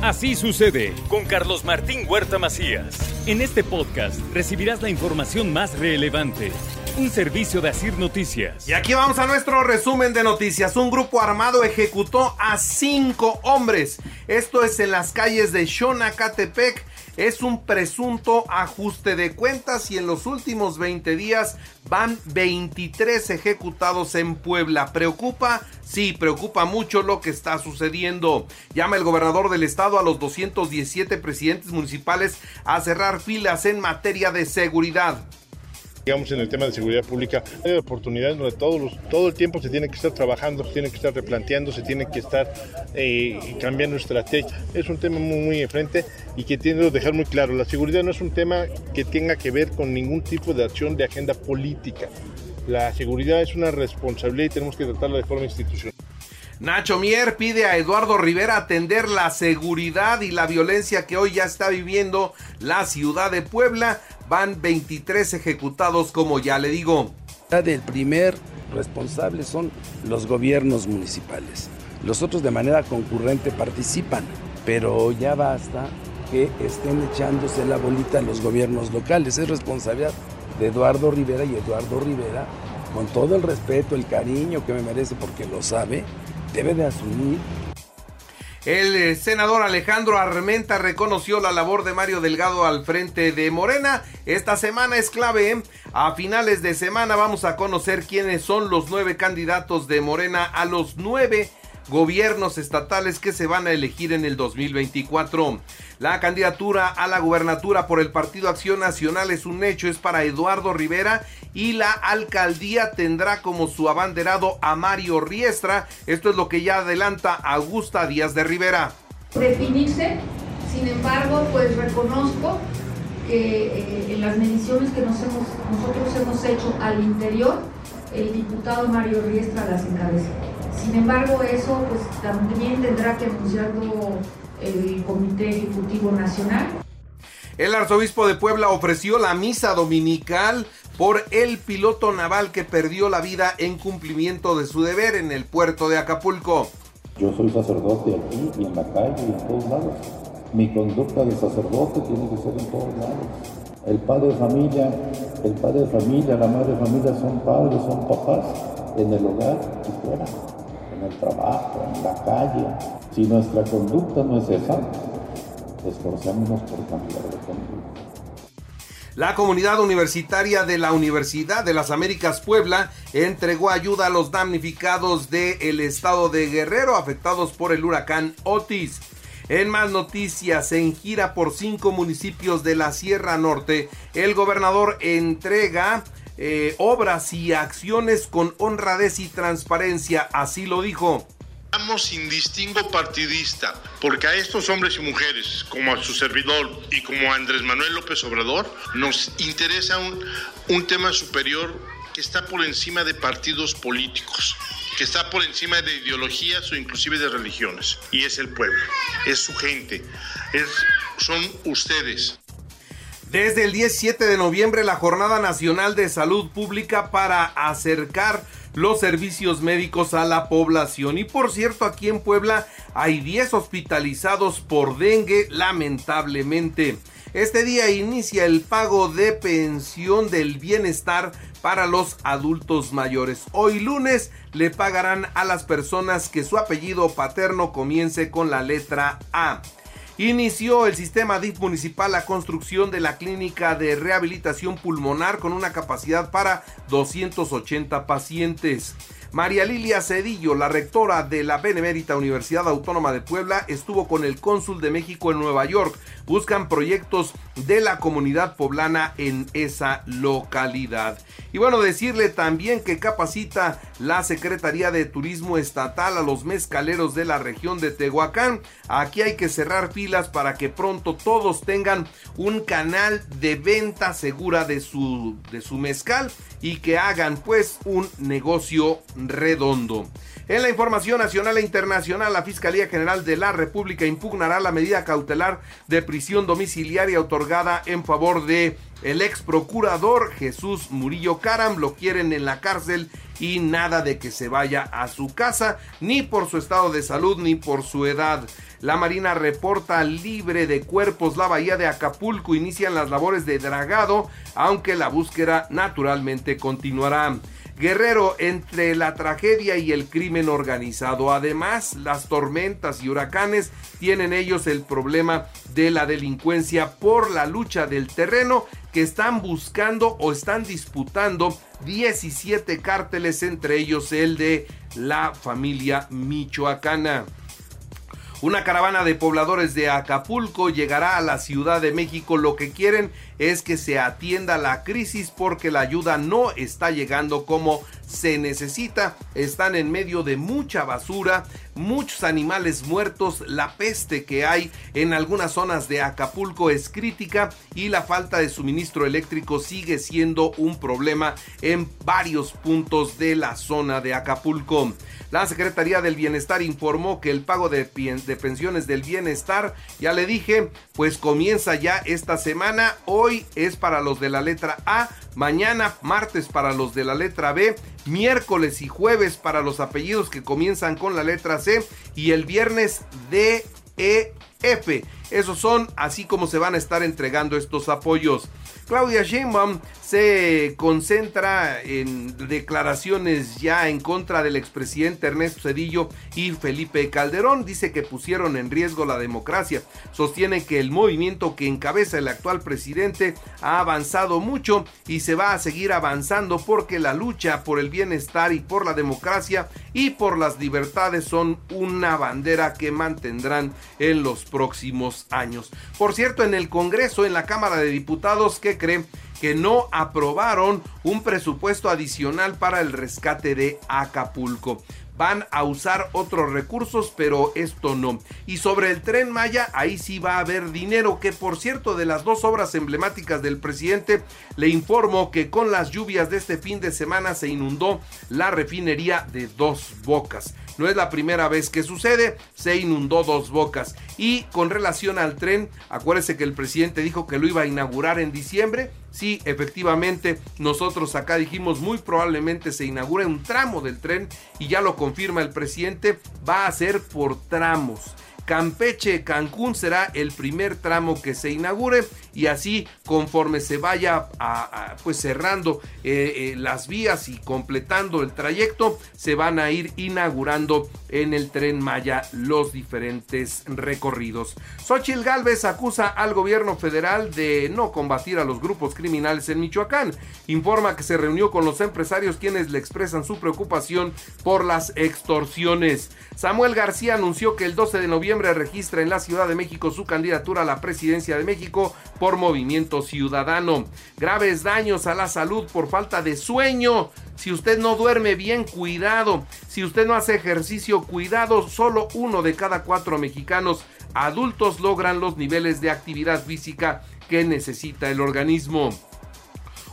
Así sucede con Carlos Martín Huerta Macías. En este podcast recibirás la información más relevante. Un servicio de Asir Noticias. Y aquí vamos a nuestro resumen de noticias. Un grupo armado ejecutó a cinco hombres. Esto es en las calles de Xonacatepec es un presunto ajuste de cuentas y en los últimos 20 días van 23 ejecutados en Puebla. ¿Preocupa? Sí, preocupa mucho lo que está sucediendo. Llama el gobernador del estado a los 217 presidentes municipales a cerrar filas en materia de seguridad digamos, en el tema de seguridad pública, hay oportunidades donde todos los, todo el tiempo se tiene que estar trabajando, se tiene que estar replanteando, se tiene que estar eh, cambiando estrategia. Es un tema muy, muy enfrente y que tiene que dejar muy claro, la seguridad no es un tema que tenga que ver con ningún tipo de acción de agenda política. La seguridad es una responsabilidad y tenemos que tratarla de forma institucional. Nacho Mier pide a Eduardo Rivera atender la seguridad y la violencia que hoy ya está viviendo la ciudad de Puebla van 23 ejecutados, como ya le digo. El primer responsable son los gobiernos municipales. Los otros de manera concurrente participan, pero ya basta que estén echándose la bolita a los gobiernos locales. Es responsabilidad de Eduardo Rivera y Eduardo Rivera, con todo el respeto, el cariño que me merece porque lo sabe, debe de asumir el eh, senador Alejandro Armenta reconoció la labor de Mario Delgado al frente de Morena. Esta semana es clave. ¿eh? A finales de semana vamos a conocer quiénes son los nueve candidatos de Morena a los nueve gobiernos estatales que se van a elegir en el 2024. La candidatura a la gubernatura por el Partido Acción Nacional es un hecho, es para Eduardo Rivera y la alcaldía tendrá como su abanderado a Mario Riestra. Esto es lo que ya adelanta Augusta Díaz de Rivera. Definirse, sin embargo, pues reconozco que eh, en las mediciones que nosotros hemos hecho al interior, el diputado Mario Riestra las encabeza. Sin embargo, eso pues también tendrá que anunciarlo el Comité Ejecutivo Nacional. El arzobispo de Puebla ofreció la misa dominical por el piloto naval que perdió la vida en cumplimiento de su deber en el puerto de Acapulco. Yo soy sacerdote aquí y en la calle y en todos lados. Mi conducta de sacerdote tiene que ser en todos lados. El padre de familia, el padre de familia, la madre de familia son padres, son papás en el hogar y fuera trabajo, en la calle. Si nuestra conducta no es esa, esforcémonos por cambiar de conducta. La comunidad universitaria de la Universidad de las Américas Puebla entregó ayuda a los damnificados del estado de Guerrero afectados por el huracán Otis. En más noticias, en gira por cinco municipios de la Sierra Norte, el gobernador entrega eh, obras y acciones con honradez y transparencia, así lo dijo. Estamos sin distingo partidista, porque a estos hombres y mujeres, como a su servidor y como a Andrés Manuel López Obrador, nos interesa un, un tema superior que está por encima de partidos políticos, que está por encima de ideologías o inclusive de religiones, y es el pueblo, es su gente, es, son ustedes. Desde el 17 de noviembre, la Jornada Nacional de Salud Pública para acercar los servicios médicos a la población. Y por cierto, aquí en Puebla hay 10 hospitalizados por dengue, lamentablemente. Este día inicia el pago de pensión del bienestar para los adultos mayores. Hoy lunes le pagarán a las personas que su apellido paterno comience con la letra A. Inició el sistema DIF municipal la construcción de la clínica de rehabilitación pulmonar con una capacidad para 280 pacientes. María Lilia Cedillo, la rectora de la Benemérita Universidad Autónoma de Puebla, estuvo con el cónsul de México en Nueva York. Buscan proyectos de la comunidad poblana en esa localidad. Y bueno, decirle también que capacita la Secretaría de Turismo Estatal a los mezcaleros de la región de Tehuacán. Aquí hay que cerrar filas para que pronto todos tengan un canal de venta segura de su, de su mezcal y que hagan pues un negocio redondo. En la información nacional e internacional, la Fiscalía General de la República impugnará la medida cautelar de prisión domiciliaria otorgada en favor de el ex procurador Jesús Murillo Caram. Lo quieren en la cárcel y nada de que se vaya a su casa, ni por su estado de salud, ni por su edad. La Marina reporta libre de cuerpos la bahía de Acapulco. Inician las labores de dragado, aunque la búsqueda naturalmente continuará. Guerrero entre la tragedia y el crimen organizado. Además, las tormentas y huracanes tienen ellos el problema de la delincuencia por la lucha del terreno que están buscando o están disputando 17 cárteles, entre ellos el de la familia michoacana. Una caravana de pobladores de Acapulco llegará a la Ciudad de México. Lo que quieren es que se atienda la crisis porque la ayuda no está llegando como se necesita. Están en medio de mucha basura, muchos animales muertos, la peste que hay en algunas zonas de Acapulco es crítica y la falta de suministro eléctrico sigue siendo un problema en varios puntos de la zona de Acapulco. La Secretaría del Bienestar informó que el pago de, pensiones del bienestar, ya le dije, pues comienza ya esta semana. Hoy es para los de la letra A, mañana martes para los de la letra B miércoles y jueves para los apellidos que comienzan con la letra C y el viernes D, E, F. Esos son así como se van a estar entregando estos apoyos. Claudia Sheinbaum se concentra en declaraciones ya en contra del expresidente Ernesto Cedillo y Felipe Calderón. Dice que pusieron en riesgo la democracia. Sostiene que el movimiento que encabeza el actual presidente ha avanzado mucho y se va a seguir avanzando porque la lucha por el bienestar y por la democracia y por las libertades son una bandera que mantendrán en los próximos años. Por cierto, en el Congreso, en la Cámara de Diputados, ¿qué creen? que no aprobaron un presupuesto adicional para el rescate de Acapulco van a usar otros recursos, pero esto no. Y sobre el tren Maya, ahí sí va a haber dinero, que por cierto de las dos obras emblemáticas del presidente, le informo que con las lluvias de este fin de semana se inundó la refinería de dos bocas. No es la primera vez que sucede, se inundó dos bocas. Y con relación al tren, acuérdese que el presidente dijo que lo iba a inaugurar en diciembre. Sí, efectivamente, nosotros acá dijimos muy probablemente se inaugure un tramo del tren y ya lo confirma el presidente, va a ser por tramos. Campeche Cancún será el primer tramo que se inaugure y así conforme se vaya pues cerrando eh, eh, las vías y completando el trayecto se van a ir inaugurando en el tren Maya los diferentes recorridos. Xochitl Galvez acusa al gobierno federal de no combatir a los grupos criminales en Michoacán. Informa que se reunió con los empresarios quienes le expresan su preocupación por las extorsiones. Samuel García anunció que el 12 de noviembre registra en la Ciudad de México su candidatura a la presidencia de México por Movimiento Ciudadano. Graves daños a la salud por falta de sueño. Si usted no duerme bien, cuidado. Si usted no hace ejercicio, cuidado. Solo uno de cada cuatro mexicanos adultos logran los niveles de actividad física que necesita el organismo.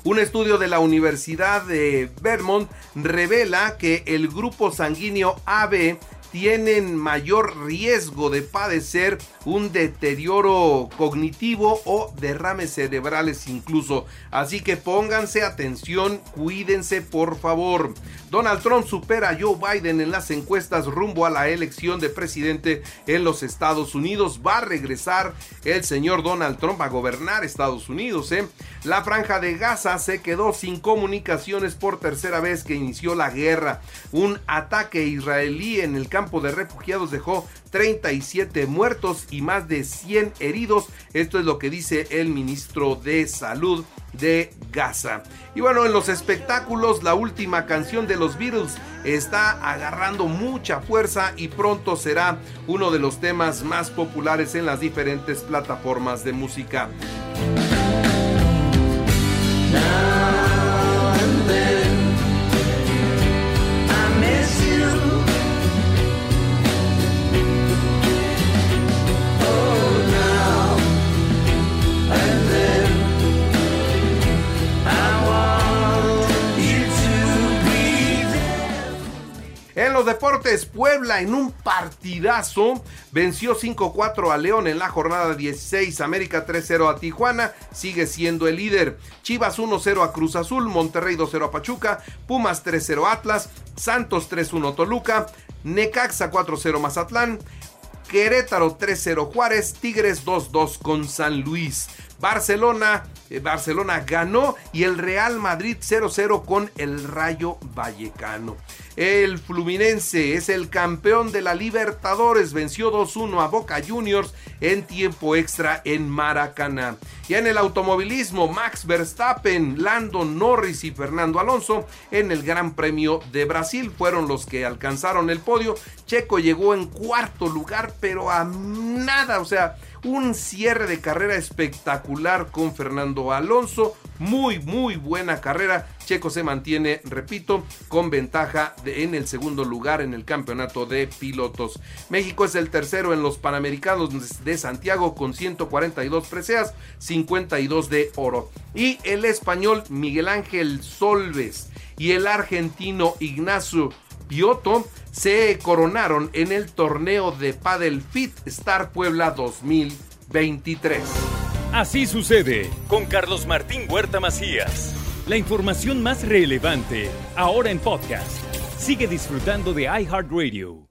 Un estudio de la Universidad de Vermont revela que el grupo sanguíneo AB tienen mayor riesgo de padecer un deterioro cognitivo o derrames cerebrales incluso. Así que pónganse atención, cuídense por favor. Donald Trump supera a Joe Biden en las encuestas rumbo a la elección de presidente en los Estados Unidos. Va a regresar el señor Donald Trump a gobernar Estados Unidos. ¿eh? La franja de Gaza se quedó sin comunicaciones por tercera vez que inició la guerra. Un ataque israelí en el campo de refugiados dejó 37 muertos y más de 100 heridos. Esto es lo que dice el ministro de Salud de Gaza. Y bueno, en los espectáculos, la última canción de los Beatles está agarrando mucha fuerza y pronto será uno de los temas más populares en las diferentes plataformas de música. Deportes, Puebla en un partidazo. Venció 5-4 a León en la jornada 16, América 3-0 a Tijuana, sigue siendo el líder. Chivas 1-0 a Cruz Azul, Monterrey 2-0 a Pachuca, Pumas 3-0 Atlas, Santos 3-1 Toluca, Necaxa 4-0 Mazatlán, Querétaro 3-0 Juárez, Tigres 2-2 con San Luis. Barcelona, Barcelona ganó y el Real Madrid 0-0 con el Rayo Vallecano. El Fluminense es el campeón de la Libertadores, venció 2-1 a Boca Juniors en tiempo extra en Maracaná. Y en el automovilismo, Max Verstappen, Lando Norris y Fernando Alonso en el Gran Premio de Brasil fueron los que alcanzaron el podio. Checo llegó en cuarto lugar, pero a nada, o sea, un cierre de carrera espectacular con Fernando Alonso. Muy, muy buena carrera. Checo se mantiene, repito, con ventaja en el segundo lugar en el campeonato de pilotos. México es el tercero en los Panamericanos de Santiago con 142 preseas, 52 de oro. Y el español Miguel Ángel Solves y el argentino Ignacio Piotto se coronaron en el torneo de Padel Fit Star Puebla 2023. Así sucede con Carlos Martín Huerta Macías. La información más relevante ahora en podcast. Sigue disfrutando de iHeartRadio.